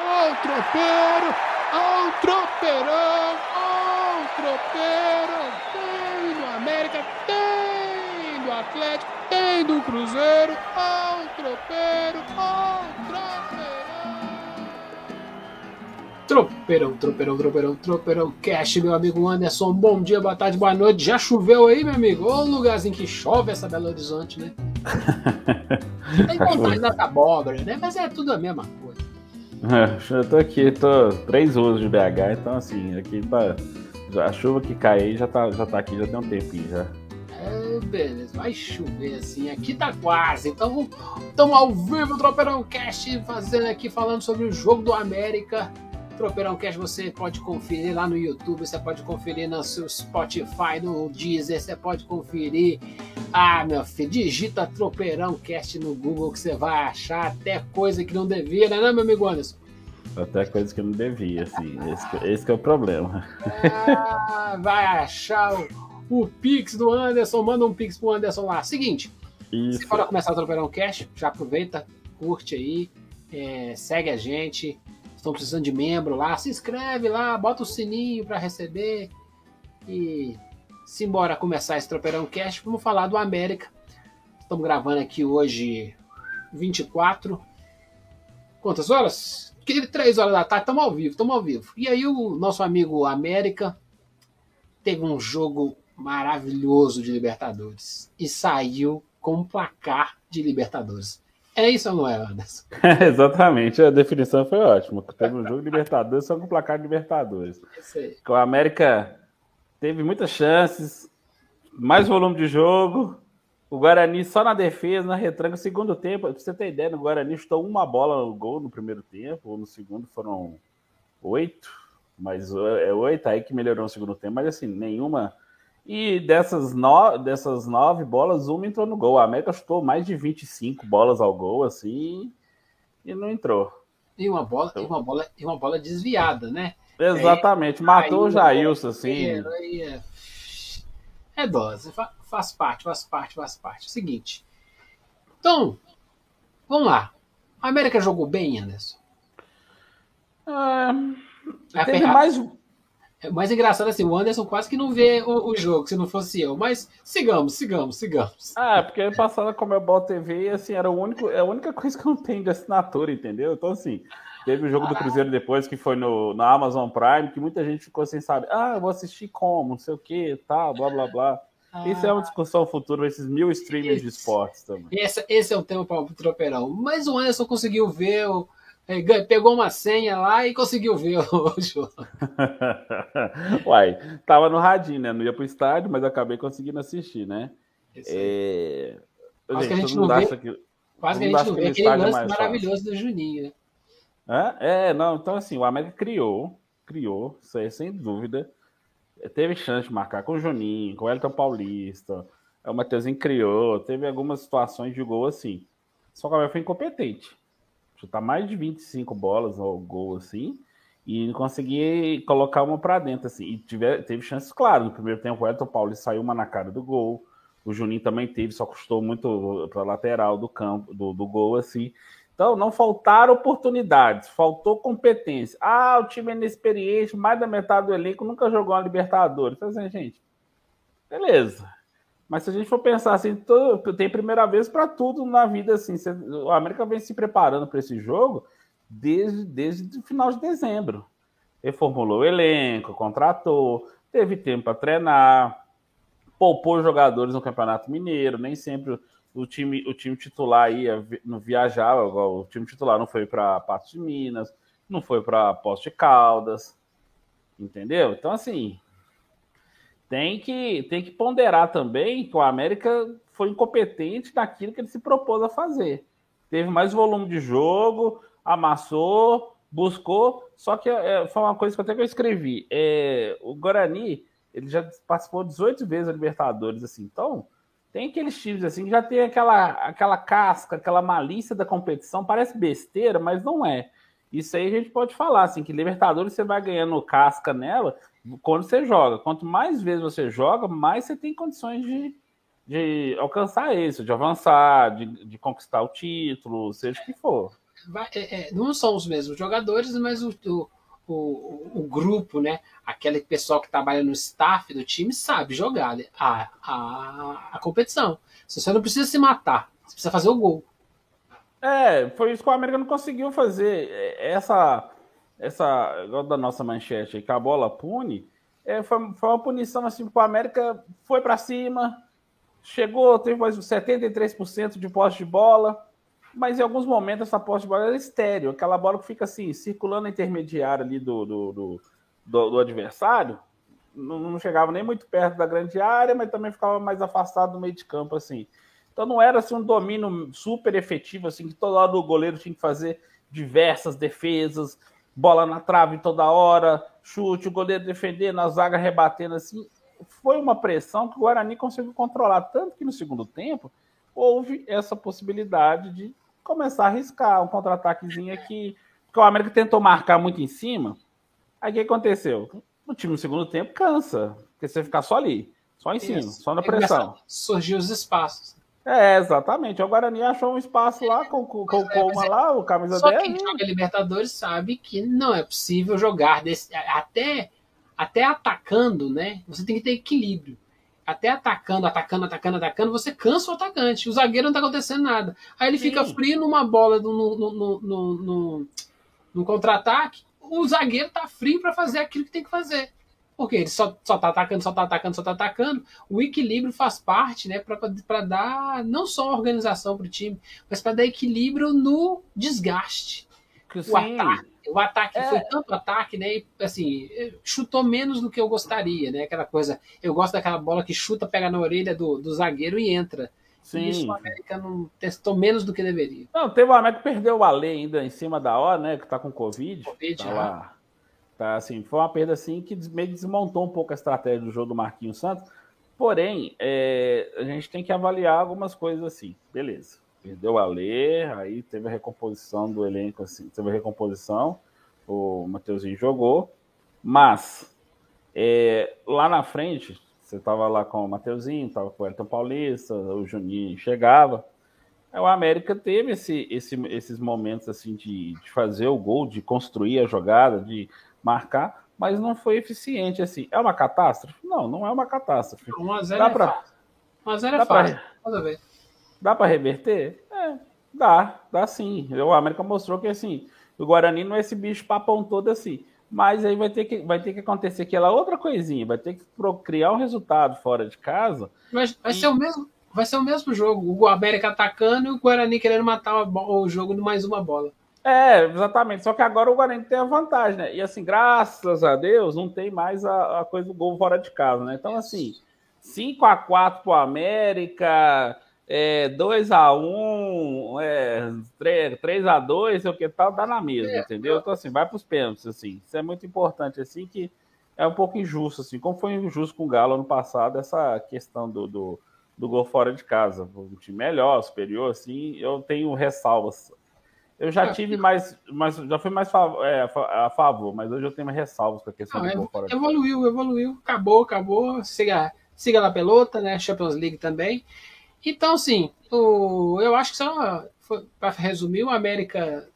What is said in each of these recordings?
Ó o tropeiro, ó o tropeirão, ó o tropeiro. Tem do América, tem do Atlético, tem do Cruzeiro, ó o tropeiro, ó o tropeirão. Tropeirão, tropeirão, tropeirão, tropeirão, cash, meu amigo Anderson. Bom dia, boa tarde, boa noite. Já choveu aí, meu amigo? Ô lugarzinho que chove essa Belo Horizonte, né? Tem vontade da abóbora, né? Mas é tudo a mesma coisa. É, eu tô aqui, tô três horas de BH, então assim, aqui tá. A chuva que cai já tá, já tá aqui, já tem um tempinho já. É, beleza, vai chover assim, aqui tá quase. Então estamos ao vivo, Tropeirão Cast, fazendo aqui, falando sobre o jogo do América. Tropeirão Cast você pode conferir lá no YouTube, você pode conferir no seu Spotify, no Deezer, você pode conferir. Ah, meu filho, digita Tropeirão Cast no Google que você vai achar até coisa que não devia, né, meu amigo Anderson? Até coisa que não devia, assim. Esse, esse que é o problema. Ah, vai achar o, o Pix do Anderson, manda um Pix pro Anderson lá. Seguinte, Isso. se for começar o Tropeirão Cash, já aproveita, curte aí, é, segue a gente. Estão precisando de membro lá, se inscreve lá, bota o sininho para receber. E simbora começar esse Tropeirão Cash, vamos falar do América. Estamos gravando aqui hoje 24. Quantas horas? Que 3 horas da tarde, estamos ao vivo, estamos ao vivo. E aí o nosso amigo América teve um jogo maravilhoso de Libertadores e saiu com um placar de Libertadores. É isso ou não é, Anderson? Exatamente, a definição foi ótima. Teve um jogo de Libertadores só com placar de Libertadores. É isso aí. O América teve muitas chances, mais volume de jogo. O Guarani só na defesa, na retranca, segundo tempo. Pra você ter ideia, no Guarani chutou uma bola no gol no primeiro tempo, no segundo foram oito, mas é oito aí que melhorou no segundo tempo, mas assim, nenhuma. E dessas, no... dessas nove bolas, uma entrou no gol. A América chutou mais de 25 bolas ao gol, assim, e não entrou. E uma bola, e uma bola, e uma bola desviada, né? Exatamente, matou o Jailson, assim. Aí é, é dose, fa- faz parte, faz parte, faz parte. Seguinte. Então, vamos lá. A América jogou bem, Anderson. É, teve a- mais. É mais engraçado assim, o Anderson quase que não vê o, o jogo, se não fosse eu. Mas sigamos, sigamos, sigamos. Ah, porque ano passado a Comebol TV, assim, era o único, é a única coisa que eu não tenho de assinatura, entendeu? Então, assim, teve o jogo do Cruzeiro depois, que foi no, na Amazon Prime, que muita gente ficou sem saber, ah, eu vou assistir como, não sei o que, tal, blá, blá, blá. Isso é uma discussão futura, esses mil streamers de esportes também. Esse, esse é o tema para o tropeirão. Mas o Anderson conseguiu ver, o, é, pegou uma senha lá e conseguiu ver o, o jogo. Uai, tava no radinho, né? Não ia pro estádio, mas acabei conseguindo assistir, né? É... Quase que a gente não vê- que- Quase que a gente não vê aquele é lance maravilhoso do Juninho, né? É, não, então assim, o América criou, criou, isso aí, sem dúvida. Teve chance de marcar com o Juninho, com o Elton Paulista, o Mateuzinho criou, teve algumas situações de gol assim. Só que o América foi incompetente. Chutar mais de 25 bolas ao gol assim, e não conseguir colocar uma pra dentro assim. E tiver, teve chances, claro, no primeiro tempo o Elton Paulista saiu uma na cara do gol, o Juninho também teve, só custou muito pra lateral do campo, do, do gol assim. Então, não faltaram oportunidades, faltou competência. Ah, o time é inexperiente, mais da metade do elenco nunca jogou uma Libertadores. Então, assim, gente, beleza. Mas se a gente for pensar assim, todo- tem primeira vez para tudo na vida. Assim, Cê- o América vem se preparando para esse jogo desde, desde o final de dezembro. Reformulou o elenco, contratou, teve tempo para treinar, poupou jogadores no Campeonato Mineiro, nem sempre o time, o time titular vi- não viajava, o time titular não foi para Patos de Minas, não foi para Poço de Caldas, entendeu? Então, assim, tem que, tem que ponderar também que o América foi incompetente naquilo que ele se propôs a fazer. Teve mais volume de jogo, amassou, buscou, só que é, foi uma coisa que até que eu escrevi. É, o Guarani, ele já participou 18 vezes da Libertadores, assim, então tem aqueles times assim que já tem aquela, aquela casca, aquela malícia da competição, parece besteira, mas não é. Isso aí a gente pode falar, assim, que Libertadores você vai ganhando casca nela quando você joga. Quanto mais vezes você joga, mais você tem condições de, de alcançar isso, de avançar, de, de conquistar o título, seja o que for. vai, é, é, não são os mesmos jogadores, mas o, o, o, o, grupo, né? Aquele pessoal que trabalha no staff do time sabe jogar né? a, a, a competição. Você não precisa se matar, você precisa fazer o gol. É, foi isso que o América não conseguiu fazer. É, essa, essa, da nossa manchete, que a bola pune, é, foi, foi uma punição assim, o América foi para cima, chegou, teve mais 73% de posse de bola, mas em alguns momentos essa posse de bola era estéreo, aquela bola que fica assim, circulando a intermediária ali do, do, do, do, do adversário, não, não, chegava nem muito perto da grande área, mas também ficava mais afastado do meio de campo, assim. Então não era assim, um domínio super efetivo, assim, que toda hora o goleiro tinha que fazer diversas defesas, bola na trave toda hora, chute, o goleiro defendendo, a zaga rebatendo, assim. Foi uma pressão que o Guarani conseguiu controlar, tanto que no segundo tempo houve essa possibilidade de começar a arriscar um contra-ataquezinho aqui. Porque o América tentou marcar muito em cima. Aí o que aconteceu? O time no segundo tempo cansa. Porque você ficar só ali, só em cima, Isso. só na pressão. Surgiu os espaços. É, exatamente. O Guarani achou um espaço lá com, com, com o Coma é, lá, o camisa só 10. Só quem joga Libertadores sabe que não é possível jogar desse, até, até atacando, né? Você tem que ter equilíbrio até atacando, atacando, atacando, atacando, você cansa o atacante. O zagueiro não tá acontecendo nada. Aí ele Sim. fica frio numa bola, no, no, no, contra-ataque. O zagueiro tá frio para fazer aquilo que tem que fazer. Porque ele só, só tá atacando, só tá atacando, só tá atacando. O equilíbrio faz parte, né, para dar não só organização para o time, mas para dar equilíbrio no desgaste. Sim. O ataque o ataque é. foi tanto ataque, né? E, assim, chutou menos do que eu gostaria, né? Aquela coisa. Eu gosto daquela bola que chuta, pega na orelha do, do zagueiro e entra. Sim. E isso o América não testou menos do que deveria. Não, teve o América que perdeu o Ale ainda em cima da hora, né? Que tá com Covid. Covid, tá lá. Tá, assim, foi uma perda assim que meio desmontou um pouco a estratégia do jogo do Marquinhos Santos. Porém, é, a gente tem que avaliar algumas coisas assim. Beleza perdeu a ler, aí teve a recomposição do elenco, assim, teve a recomposição, o Mateuzinho jogou, mas é, lá na frente, você estava lá com o Mateuzinho, estava com o Elton Paulista, o Juninho chegava, o América teve esse, esse, esses momentos assim de, de fazer o gol, de construir a jogada, de marcar, mas não foi eficiente assim. É uma catástrofe? Não, não é uma catástrofe. 1 a 0 é pra, fácil. 1 a 0 é fácil. Pra, Dá para reverter? É, dá, dá sim. O América mostrou que assim, o Guarani não é esse bicho papão todo assim. Mas aí vai ter que, vai ter que acontecer aquela outra coisinha, vai ter que criar um resultado fora de casa. Mas vai e... ser o mesmo, vai ser o mesmo jogo. O América atacando e o Guarani querendo matar o jogo de mais uma bola. É, exatamente. Só que agora o Guarani tem a vantagem, né? E assim, graças a Deus, não tem mais a, a coisa do gol fora de casa, né? Então, assim, 5 a 4 pro América, é, 2x1, é, 3x2, sei o que tal, dá na mesma, é, entendeu? Então, assim, vai para os pênaltis, assim. Isso é muito importante, assim, que é um pouco injusto, assim, como foi injusto com o Galo ano passado, essa questão do, do, do gol fora de casa. Um time melhor, superior, assim, eu tenho ressalvas. Eu já é, tive mais, mais já fui mais é, a favor, mas hoje eu tenho mais ressalvas com a questão Não, do gol fora de evoluiu, casa. Evoluiu, evoluiu, acabou, acabou. Siga, siga na pelota, né? Champions League também. Então, assim, o, eu acho que só para resumir, o América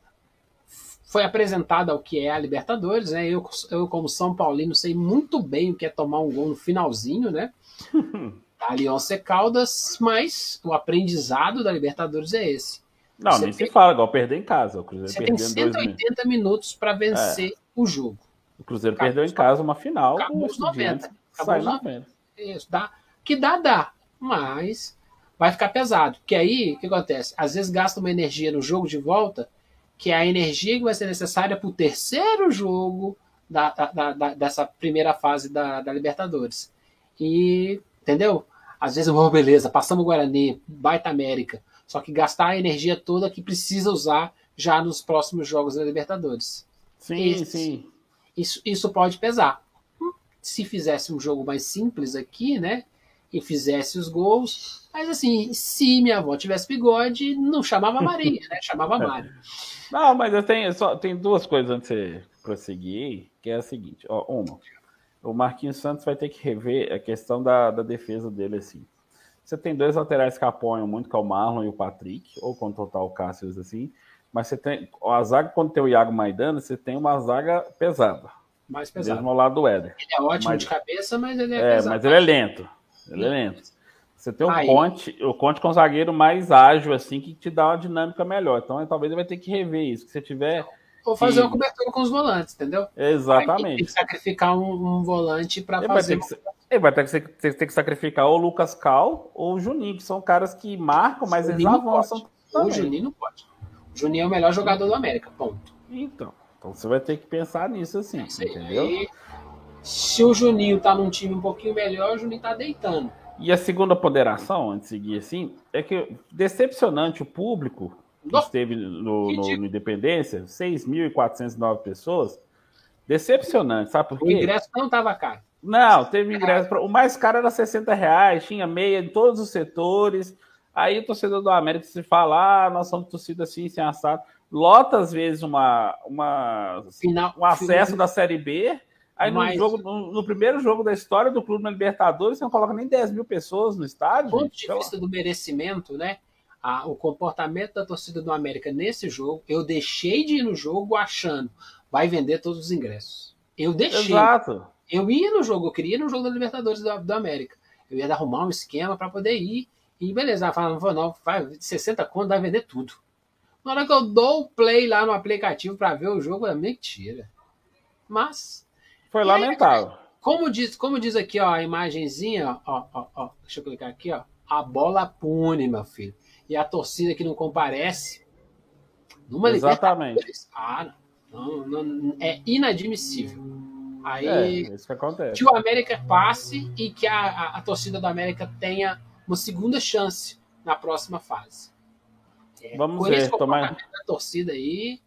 foi apresentado ao que é a Libertadores, né? Eu, eu, como São Paulino, sei muito bem o que é tomar um gol no finalzinho, né? da Aliança Caldas, mas o aprendizado da Libertadores é esse. Não, você nem tem, se fala, igual perder em casa. O Cruzeiro você tem 180 minutos para vencer é. o jogo. O Cruzeiro acabou, perdeu em casa uma final. Acabou os 90. Acabou os 90. Isso, dá. Que dá, dá. Mas vai ficar pesado. Porque aí, o que acontece? Às vezes gasta uma energia no jogo de volta, que é a energia que vai ser necessária para o terceiro jogo da, da, da, dessa primeira fase da, da Libertadores. E, entendeu? Às vezes, oh, beleza, passamos o Guarani, baita América. Só que gastar a energia toda que precisa usar já nos próximos jogos da Libertadores. Sim, sim. Isso, isso pode pesar. Se fizesse um jogo mais simples aqui, né? E fizesse os gols, mas assim, se minha avó tivesse bigode, não chamava Maria, né? Chamava Mário. Não, mas eu tenho só tem duas coisas antes de você prosseguir, que é a seguinte, ó, uma, o Marquinhos Santos vai ter que rever a questão da, da defesa dele assim. Você tem dois laterais que apoiam muito, que é o Marlon e o Patrick, ou quando total Cássio assim. Mas você tem. A zaga, quando tem o Iago Maidana, você tem uma zaga pesada. Mais pesada. Mesmo ao lado do Éder. Ele é ótimo Mas- de cabeça, mas ele é, É, pesado. mas ele é lento. Ele é lento. Você tem o Aí- Conte, o Conte com um zagueiro mais ágil, assim, que te dá uma dinâmica melhor. Então, talvez ele vai ter que rever isso. Que se tiver. Ou fazer Sim. uma cobertura com os volantes, entendeu? Aí tem Exatamente. que sacrificar um, um volante para Ele vai, fazer. ter que, ele vai ter que, ter- ter que sacrificar ou o Lucas Cal ou o Juninho, que são caras que marcam, mas eles avançam O. Juninho não pode. O Juninho é o melhor jogador do América, ponto. Então, então você vai ter que pensar nisso assim, É entendeu? Aí, se o Juninho tá num time um pouquinho melhor, o Juninho tá deitando. E a segunda ponderação, antes de seguir assim, é que decepcionante o público que esteve no, no, no Independência, 6.409 pessoas. Decepcionante, sabe por O quê? ingresso não tava caro. Não, teve ingresso. pra- O mais caro era 60 reais, tinha meia em todos os setores. Aí o torcedor do América se fala, ah, nós somos torcida assim, sem assado. Lota, às vezes, uma, uma, Final, um acesso da Série B. Aí no, Mas- jogo, no, no primeiro jogo da história do clube na Libertadores, você não coloca nem 10 mil pessoas no estádio. Do ponto gente. de vista do merecimento, né? o comportamento da torcida do América nesse jogo, eu deixei de ir no jogo achando vai vender todos os ingressos. Eu deixei. Exato. Eu ia no jogo, eu queria ir no jogo da Libertadores do, do América. Eu ia arrumar um esquema para poder ir. E beleza, ela falava, não não, vai, 60 conto vai vender tudo. Na hora que eu dou o play lá no aplicativo para ver o jogo, é mentira. Mas, Foi lamentável. como diz, como diz aqui, ó, a imagenzinha, ó, ó, ó, deixa eu clicar aqui, ó. A bola pune, meu filho. E a torcida que não comparece, numa Exatamente. Ah, não, não, é inadmissível. Aí, É, isso que acontece. que o América passe e que a, a, a torcida do América tenha uma segunda chance na próxima fase. É, Vamos ver, comportamento da torcida aí.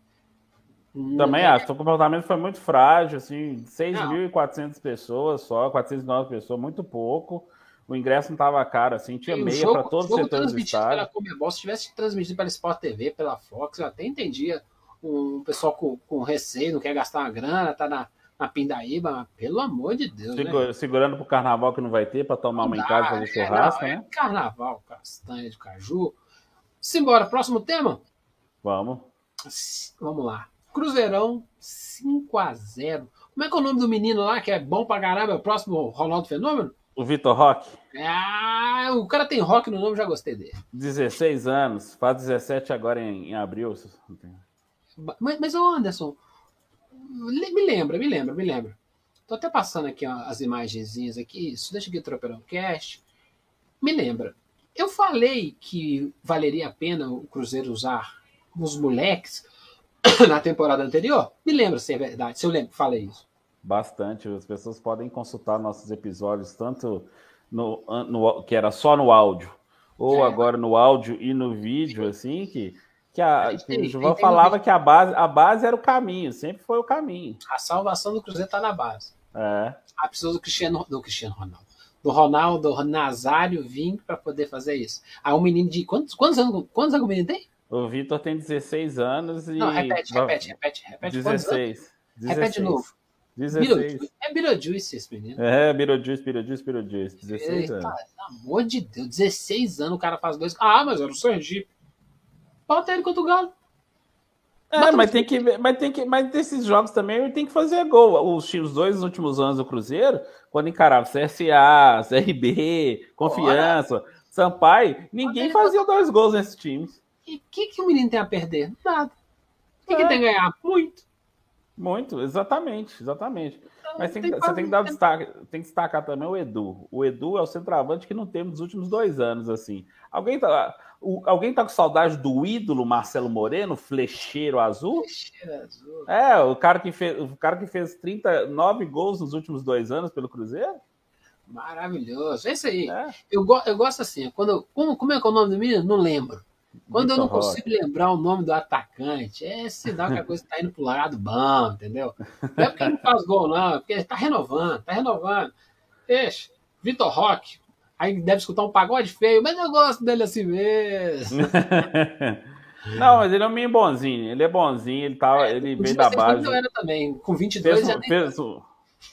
Não Também é- acho. O comportamento foi muito frágil, assim, 6.400 pessoas só, 409 pessoas, muito pouco. O ingresso não estava caro, assim, tinha E meia para todos os setores do transmitido pela estádio. Comebol, se tivesse transmitido pela Sport TV, pela Fox, eu até entendia um pessoal com, com receio, não quer gastar uma grana, tá na, na pindaíba, mas pelo amor de Deus, né? Segura- segurando pro carnaval que não vai ter, para tomar uma em casa fazer É, churrasco, não, é né? Carnaval, castanha de caju. Simbora, próximo tema? Vamos. Vamos lá. Cruzeirão 5 a 0 Como é que é o nome do menino lá que é bom pra caramba? É o próximo Ronaldo Fenômeno? O Vitor Roque, Ah, o cara tem rock no nome, já gostei dele. 16 anos, faz 17 agora em, em abril. Mas, mas Anderson, me lembra, me lembra, me lembra. Tô até passando aqui as imagenzinhas aqui, isso deixa aqui o Tropeirão Cast. Me lembra. Eu falei que valeria a pena o Cruzeiro usar os moleques na temporada anterior? Me lembra se é verdade, se eu lembro, falei isso. Bastante. As pessoas podem consultar nossos episódios, tanto no, no- que era só no áudio, ou É. agora no áudio e no vídeo, assim, que, que, a, que o João falava que a base, a base era o caminho, sempre foi o caminho. A salvação do Cruzeiro tá na base. É. Ah, precisa do Cristiano, do Cristiano Ronaldo. Do Ronaldo Nazário vir para poder fazer isso. Aí um menino de. Quantos, quantos anos quantos anos o menino tem? O Vitor tem 16 anos e. Não, repete, repete, repete, repete. quantos anos? 16. Repete de novo. 16. Beetlejuice. É Beetlejuice esse menino. É, Beetlejuice, Beetlejuice, Beetlejuice. 16 Eita, anos. pelo amor de Deus, 16 anos o cara faz dois. Ah, mas era o Sergipe. Bota ele contra o Galo. É, Bota mas tem que mas tem que, mas desses jogos também ele tem que fazer gol. Os, os dois últimos anos do Cruzeiro, quando encarava CSA, CRB, Confiança, Sampaio, ninguém fazia dois gols nesses times. E o que, que o menino tem a perder? Nada. O que, que É. tem a ganhar? Muito. Muito, exatamente, exatamente. Então, Mas tem, tem que- que você tem que dar fazer- destaque, tem que destacar também o Edu. O Edu é o centroavante que não temos nos últimos dois anos, assim. Alguém tá, o- alguém tá com saudade do ídolo Marcelo Moreno, flecheiro azul? Cheiro azul. É, o cara que fez, o cara que fez 39 gols nos últimos dois anos pelo Cruzeiro? Maravilhoso. É isso aí. É. Eu, eu gosto assim. Quando, como, como é que é o nome do menino? Não lembro. Quando eu não consigo lembrar o nome do atacante, é sinal que a coisa está indo pro lado bom, entendeu? Não é porque ele não faz gol, não, é porque ele tá renovando, tá renovando. Deixa, Vitor Roque, aí deve escutar um pagode feio, mas eu gosto dele assim mesmo. Não, mas ele é um menino bonzinho. Ele é bonzinho, ele, tava, ele O veio da base. eu era também, com 22 Fez, já fez,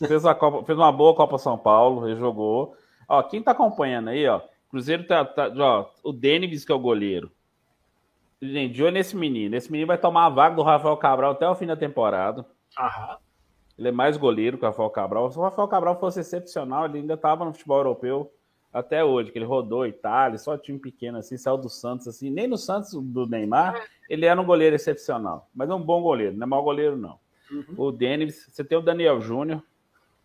fez, uma Copa, fez uma boa Copa São Paulo, ele jogou. Ó, quem tá acompanhando aí, ó. Cruzeiro tá. tá ó, o Denis, que é o goleiro. Gente, de olho nesse menino. Esse menino vai tomar a vaga do Rafael Cabral até o fim da temporada. Aham. Ele é mais goleiro que o Rafael Cabral. Se o Rafael Cabral fosse excepcional, ele ainda estava no futebol europeu até hoje, que ele rodou Itália, só time pequeno assim, saiu do Santos assim, nem no Santos do Neymar, ele era um goleiro excepcional, mas é um bom goleiro, não é mau goleiro não. Uhum. O Denis, você tem o Daniel Júnior,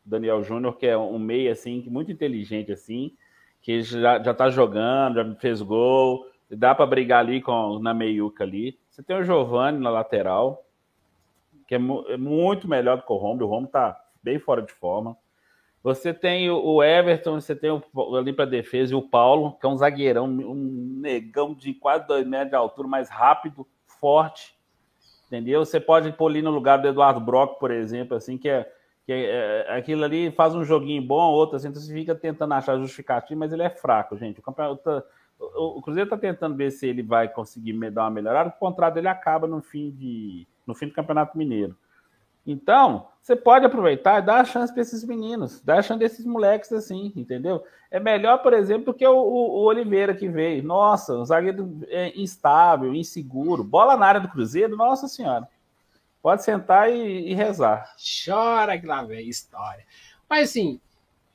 Daniel Júnior que é um meio assim, muito inteligente assim, que já já tá jogando, já fez gol, dá para brigar ali com na meiuca ali. Você tem o Giovani na lateral, que é, mu é muito melhor do que o Romulo, o Romulo tá bem fora de forma. Você tem o Everton, você tem o, ali para defesa e o Paulo, que é um zagueirão, um negão de quase 2 metros de altura, mais rápido, forte. Entendeu? Você pode pôr ali no lugar do Eduardo Brock, por exemplo, assim, que é, que é, é aquilo ali faz um joguinho bom, outro assim, então você fica tentando achar justificativo, mas ele é fraco, gente. O, campeonato, o, Cruzeiro está tentando ver se ele vai conseguir dar uma melhorada, o contrato dele acaba no fim, de, no fim do Campeonato Mineiro. Então, você pode aproveitar e dar a chance para esses meninos, dar a chance desses moleques assim, entendeu? É melhor, por exemplo, do que o, o, o Oliveira que veio. Nossa, um zagueiro é, instável, inseguro. Bola na área do Cruzeiro, nossa senhora. Pode sentar e, e rezar. Chora que lá vem história. Mas assim,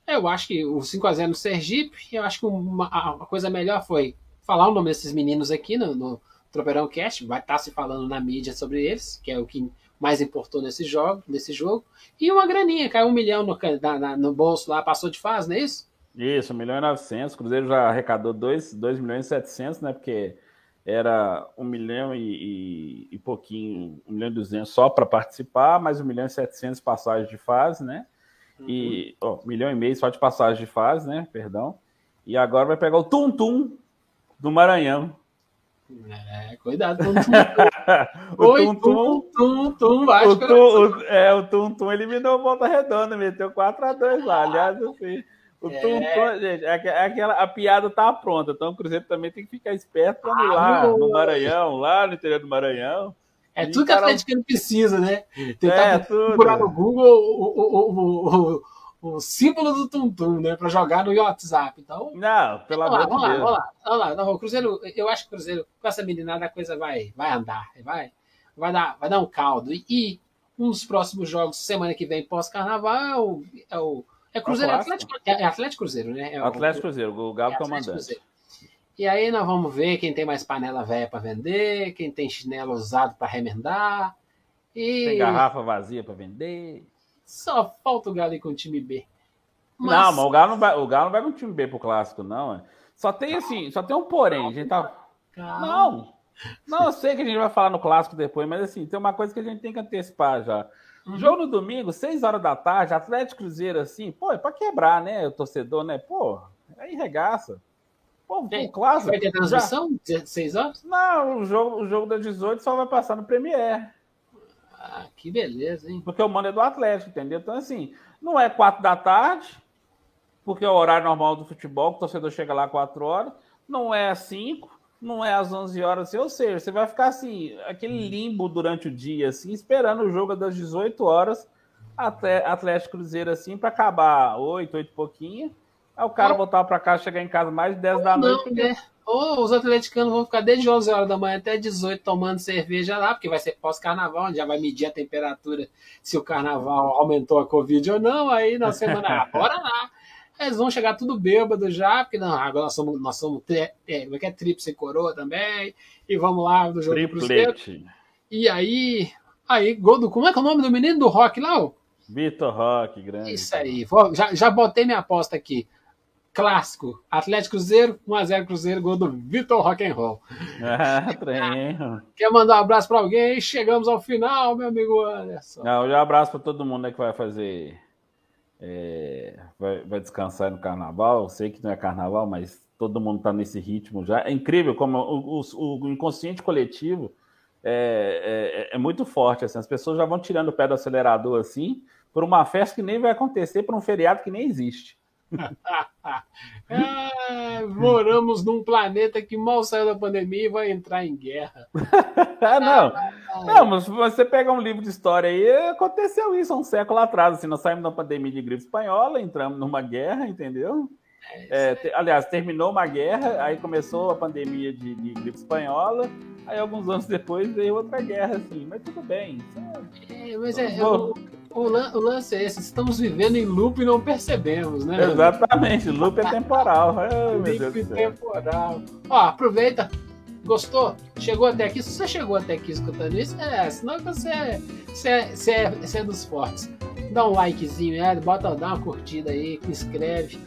eu acho que o 5x0 no Sergipe, eu acho que uma, uma, coisa melhor foi falar o nome desses meninos aqui no, no Tropeirão Cast, vai estar tá se falando na mídia sobre eles, que é o que mais importou nesse jogo, nesse jogo. E uma graninha, caiu um milhão no, na, no bolso lá, passou de fase, não é isso? Isso, 1 milhão e 900. O Cruzeiro já arrecadou 2, 2 milhões e 700, né? Porque era 1 milhão e, e, e pouquinho, 1 milhão e 200 só para participar, mais 1 milhão e 700 passagens de fase, né? E, 1 milhão e meio só de passagem de fase, né? Perdão. E agora vai pegar o Tum Tum do Maranhão. É, cuidado o Tum Tum. Oi, Tum Tum, Tum Tum, o, tum, o, é, o Tum Tum eliminou o Volta Redonda, meteu 4x2 lá. Aliás, assim, o é. Tum Tum, gente, é, é aquela, a piada tá pronta, então o Cruzeiro também tem que ficar esperto para ah, lá, no Maranhão, lá no interior do Maranhão. É tudo que a Atlético precisa, né? Tentar é, procurar no Google o, o, o, o símbolo do Tum-Tum, né? Para jogar no WhatsApp. Então. Não, pelo amor de Deus. Vamos lá, vamos lá. Não, o Cruzeiro, eu acho que o Cruzeiro, com essa meninada, a coisa vai, vai andar. Vai, vai, dar, vai dar um caldo. E um dos próximos jogos, semana que vem, pós-carnaval, é o. É Cruzeiro, é Atlético, é Atlético Cruzeiro, né? É o, Atlético Cruzeiro, o Galo é comandante. E aí nós vamos ver quem tem mais panela velha para vender, quem tem chinelo usado para remendar. E... Tem garrafa vazia para vender. Só falta o Galo ir com o time B. Mas... Não, mas o Galo não vai, o Galo não vai com o time B pro clássico, não. É. Só tem assim, só tem um porém. A gente tá... Não, não, eu sei que a gente vai falar no clássico depois, mas assim, tem uma coisa que a gente tem que antecipar já. Uhum. Jogo no domingo, 6 horas da tarde, Atlético Cruzeiro, assim, pô, é pra quebrar, né? O torcedor, né? Pô, aí regaça. Pô, o clássico. Vai ter transmissão? Já... 6 horas? Não, o jogo, o jogo das 18 só vai passar no Premier. Ah, que beleza, hein? Porque o mando é do Atlético, entendeu? Então, assim, não é quatro da tarde, porque é o horário normal do futebol, que o torcedor chega lá quatro horas, não é às cinco, não é às onze horas, assim, ou seja, você vai ficar assim, aquele limbo durante o dia, assim, esperando o jogo das 18 horas até Atlético Cruzeiro, assim, para acabar oito, oito e pouquinho. Aí o cara voltar para casa, chegar em casa mais de 10 da noite. Não, né? Ou os atleticanos vão ficar desde 11 horas da manhã até 18 tomando cerveja lá, porque vai ser pós-carnaval, onde já vai medir a temperatura se o carnaval aumentou a Covid ou não. Aí na semana, ah, bora lá. Eles vão chegar tudo bêbado já, porque não, agora nós somos, nós somos é, como é que é, tríplice coroa também, e vamos lá do jogo Triplete. E aí, aí, gol do, como é que é o nome do menino do rock lá? Vitor Rock, grande. Isso aí, já, já botei minha aposta aqui clássico. Atlético Cruzeiro, 1x0 Cruzeiro, gol do Vitor Rock'n'Roll. Ah, treino. Quer mandar um abraço para alguém? Chegamos ao final, meu amigo Anderson. Não, um abraço para todo mundo né, que vai fazer. É, vai, vai, descansar no carnaval. Eu sei que não é carnaval, mas todo mundo está nesse ritmo já. É incrível como o, o, o inconsciente coletivo é, é, é, muito forte. Assim, as pessoas já vão tirando o pé do acelerador assim, por uma festa que nem vai acontecer, por um feriado que nem existe. é, moramos num planeta que mal saiu da pandemia e vai entrar em guerra. não, não, mas você pega um livro de história aí, aconteceu isso há um século atrás. Assim, nós saímos da pandemia de gripe espanhola, entramos numa guerra, entendeu? É, te, aliás, terminou uma guerra, aí começou a pandemia de, de gripe espanhola, aí alguns anos depois veio outra guerra, assim, mas tudo bem. É, mas é, o, o, o, lance é esse, estamos vivendo em loop e não percebemos, né? Exatamente, loop é temporal. Ai, loop temporal. Ó, aproveita, Gostou? Chegou até aqui? Se você chegou até aqui escutando isso, é, senão você é, você é, você é, você é dos fortes. Dá um likezinho, é, bota, dá uma curtida aí, inscreve,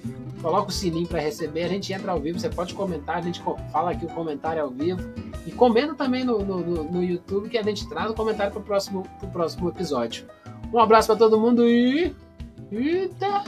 coloca o sininho para receber, a gente entra ao vivo, você pode comentar, a gente fala aqui o comentário ao vivo. E comenta também no, no, no YouTube que a gente traz o comentário para o próximo, pro próximo episódio. Um abraço para todo mundo e. Eita!